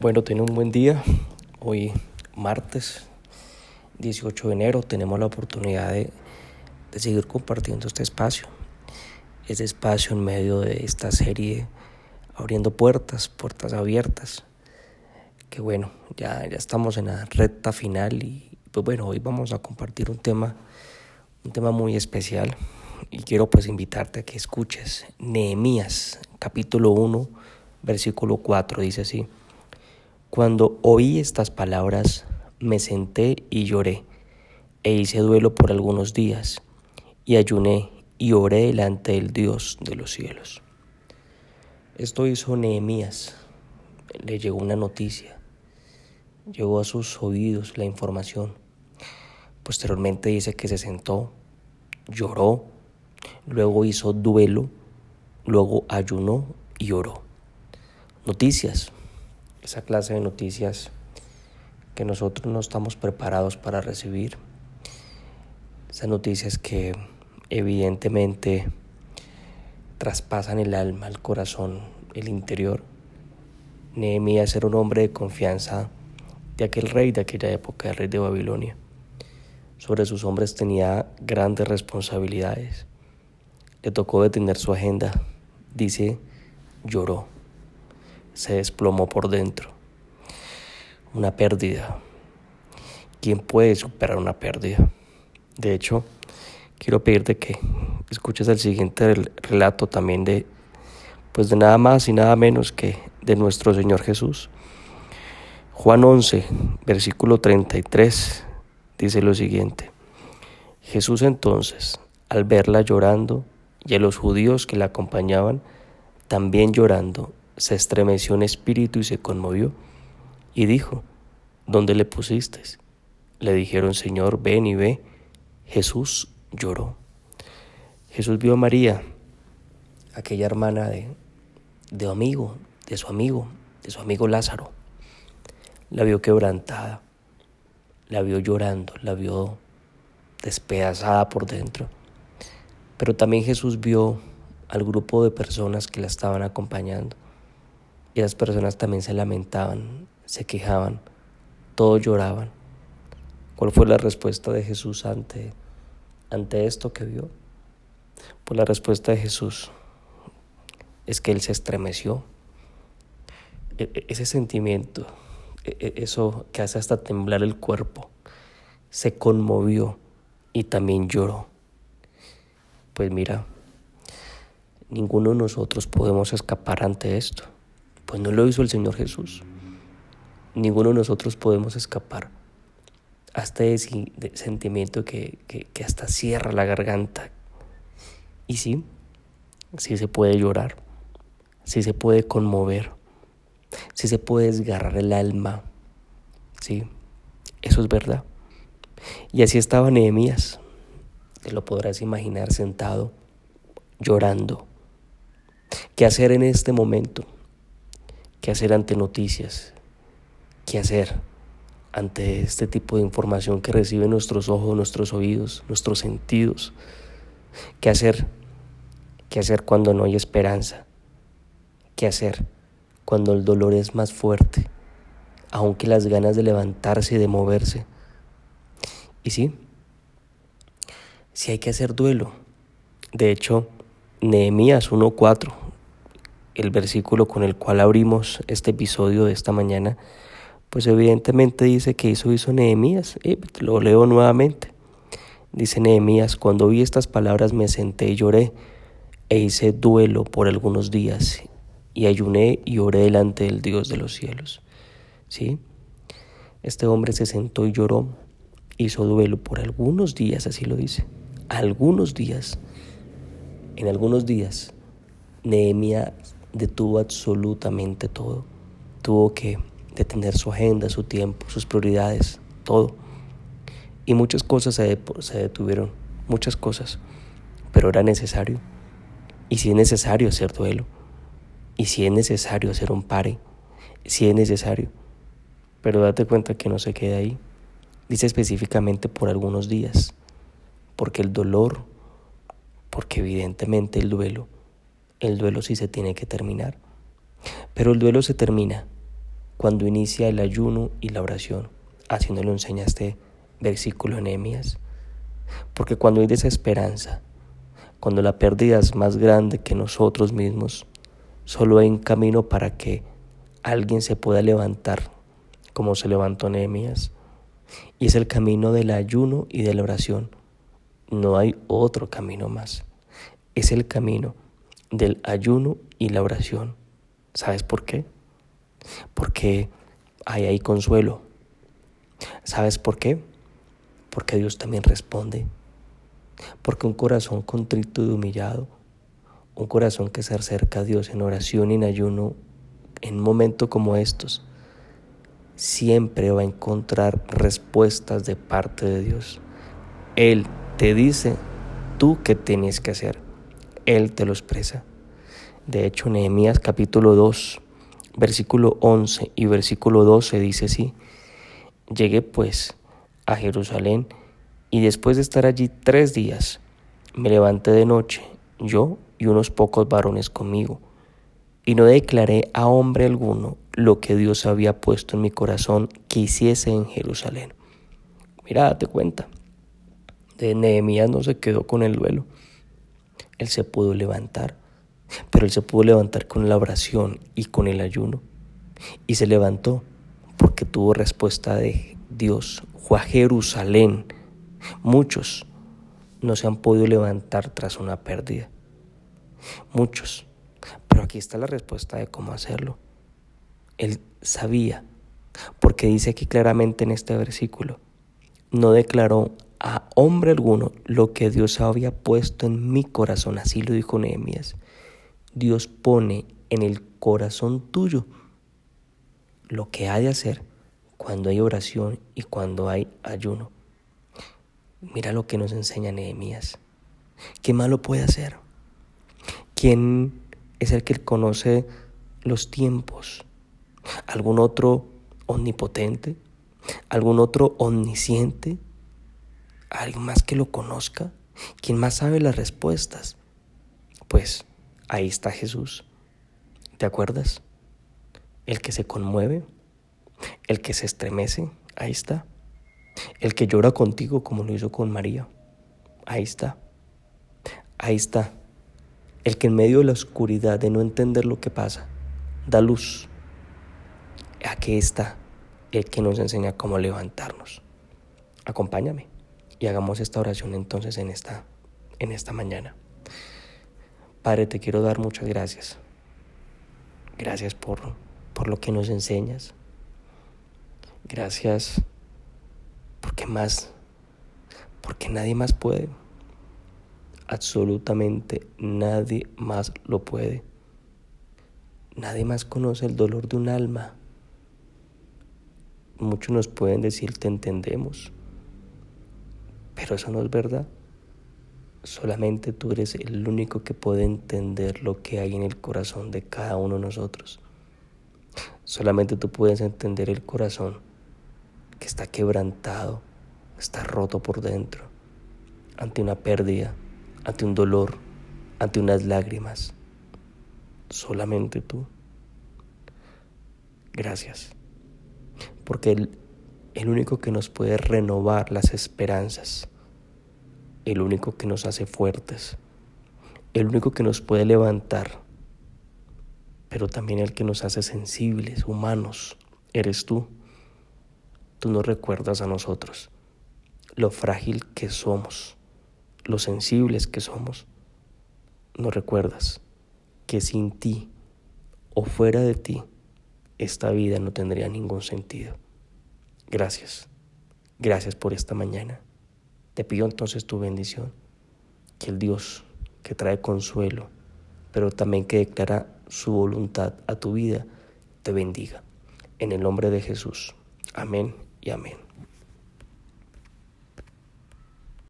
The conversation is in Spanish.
Bueno, tiene un buen día. Hoy martes 18 de enero tenemos la oportunidad de, de, seguir compartiendo este espacio. Este espacio en medio de esta serie abriendo puertas, puertas abiertas. Que bueno, ya, ya estamos en la recta final y pues bueno, hoy vamos a compartir un tema, un tema muy especial y quiero pues invitarte a que escuches Nehemías capítulo 1 versículo 4 dice así. Cuando oí estas palabras, me senté y lloré, e hice duelo por algunos días, y ayuné y oré delante del Dios de los cielos. Esto hizo Nehemías. Le llegó una noticia. Llegó a sus oídos la información. Posteriormente dice que se sentó, lloró, luego hizo duelo, luego ayunó y oró. Noticias, esa clase de noticias que nosotros no estamos preparados para recibir. Esas noticias que evidentemente traspasan el alma, el corazón, el interior. Nehemías era un hombre de confianza de aquel rey de aquella época, el rey de Babilonia. Sobre sus hombres tenía grandes responsabilidades. Le tocó detener su agenda. Dice, lloró se desplomó por dentro. Una pérdida. ¿Quién puede superar una pérdida? De hecho, quiero pedirte que escuches el siguiente relato también de, pues de nada más y nada menos que de nuestro Señor Jesús. Juan 11, versículo 33, dice lo siguiente. Jesús entonces, al verla llorando y a los judíos que la acompañaban, también llorando, se estremeció en espíritu y se conmovió, y dijo, ¿Dónde le pusiste? Le dijeron, Señor, ven y ve. Jesús lloró. Jesús vio a María, aquella hermana de, de amigo, de su amigo, de su amigo Lázaro. La vio quebrantada, la vio llorando, la vio despedazada por dentro. Pero también Jesús vio al grupo de personas que la estaban acompañando y las personas también se lamentaban, se quejaban, todos lloraban. ¿Cuál fue la respuesta de Jesús ante, ante esto que vio? Pues la respuesta de Jesús es que Él se estremeció. E, e, ese sentimiento, e, eso que hace hasta temblar el cuerpo, se conmovió y también lloró. Pues mira, ninguno de nosotros podemos escapar ante esto. Pues no lo hizo el Señor Jesús. Ninguno de nosotros podemos escapar hasta ese sentimiento que, que, hasta cierra la garganta. Y sí, sí se puede llorar, sí se puede conmover, sí se puede desgarrar el alma. Sí, eso es verdad. Y así estaba Nehemías. Te lo podrás imaginar sentado, llorando. ¿Qué hacer en este momento? Qué hacer ante noticias, qué hacer ante este tipo de información que reciben nuestros ojos, nuestros oídos, nuestros sentidos, qué hacer, qué hacer cuando no hay esperanza, qué hacer cuando el dolor es más fuerte, aunque las ganas de levantarse y de moverse. Y sí, sí hay que hacer duelo. De hecho, Nehemías 1.4 el versículo con el cual abrimos este episodio de esta mañana, pues evidentemente dice que hizo hizo Nehemías. Eh, lo leo nuevamente. Dice Nehemías, cuando vi estas palabras me senté y lloré e hice duelo por algunos días y ayuné y oré delante del Dios de los cielos. ¿Sí? Este hombre se sentó y lloró, hizo duelo por algunos días, así lo dice. Algunos días. En algunos días, Nehemías detuvo absolutamente todo. Tuvo que detener su agenda, su tiempo, sus prioridades, todo. Y muchas cosas se, se detuvieron, muchas cosas. Pero era necesario. Y si es necesario hacer duelo. Y si es necesario hacer un pare. Si es necesario. Pero date cuenta que no se queda ahí. Dice específicamente por algunos días. Porque el dolor, porque evidentemente el duelo el duelo sí se tiene que terminar. Pero el duelo se termina cuando inicia el ayuno y la oración. Así nos lo enseña este versículo en Nehemías. Porque cuando hay desesperanza, cuando la pérdida es más grande que nosotros mismos, solo hay un camino para que alguien se pueda levantar, como se levantó Nehemías. Y es el camino del ayuno y de la oración. No hay otro camino más. Es el camino del ayuno y la oración. ¿Sabes por qué? Porque hay ahí consuelo. ¿Sabes por qué? Porque Dios también responde. Porque un corazón contrito y humillado, un corazón que se acerca a Dios en oración y en ayuno, en un momento como estos, siempre va a encontrar respuestas de parte de Dios. Él te dice tú qué tienes que hacer. Él te lo expresa. De hecho, Nehemías capítulo 2, versículo 11 y versículo 12 dice así, llegué pues a Jerusalén y después de estar allí tres días, me levanté de noche, yo y unos pocos varones conmigo, y no declaré a hombre alguno lo que Dios había puesto en mi corazón que hiciese en Jerusalén. Mira, date cuenta, de Nehemías no se quedó con el duelo, él se pudo levantar pero él se pudo levantar con la oración y con el ayuno. Y se levantó porque tuvo respuesta de Dios. Fue a Jerusalén. Muchos no se han podido levantar tras una pérdida. Muchos. Pero aquí está la respuesta de cómo hacerlo. Él sabía, porque dice aquí claramente en este versículo, no declaró a hombre alguno lo que Dios había puesto en mi corazón. Así lo dijo Nehemías. Dios pone en el corazón tuyo lo que ha de hacer cuando hay oración y cuando hay ayuno. Mira lo que nos enseña Nehemías. ¿Qué malo puede hacer? ¿Quién es el que conoce los tiempos? ¿Algún otro omnipotente? ¿Algún otro omnisciente? ¿Alguien más que lo conozca? ¿Quién más sabe las respuestas? Pues Ahí está Jesús. ¿Te acuerdas? El que se conmueve, el que se estremece, ahí está. El que llora contigo como lo hizo con María, ahí está. Ahí está. El que en medio de la oscuridad de no entender lo que pasa, da luz. Aquí está el que nos enseña cómo levantarnos. Acompáñame y hagamos esta oración entonces en esta, en esta mañana. Padre, te quiero dar muchas gracias. Gracias por, por lo que nos enseñas. Gracias porque más, porque nadie más puede. Absolutamente nadie más lo puede. Nadie más conoce el dolor de un alma. Muchos nos pueden decir te entendemos, pero eso no es verdad. Solamente tú eres el único que puede entender lo que hay en el corazón de cada uno de nosotros. Solamente tú puedes entender el corazón que está quebrantado, está roto por dentro, ante una pérdida, ante un dolor, ante unas lágrimas. Solamente tú. Gracias. Porque el, el único que nos puede renovar las esperanzas, el único que nos hace fuertes, el único que nos puede levantar, pero también el que nos hace sensibles, humanos, eres tú. Tú nos recuerdas a nosotros lo frágil que somos, lo sensibles que somos. Nos recuerdas que sin ti o fuera de ti, esta vida no tendría ningún sentido. Gracias. Gracias por esta mañana. Te pido entonces tu bendición, que el Dios que trae consuelo, pero también que declara su voluntad a tu vida, te bendiga. En el nombre de Jesús. Amén y amén.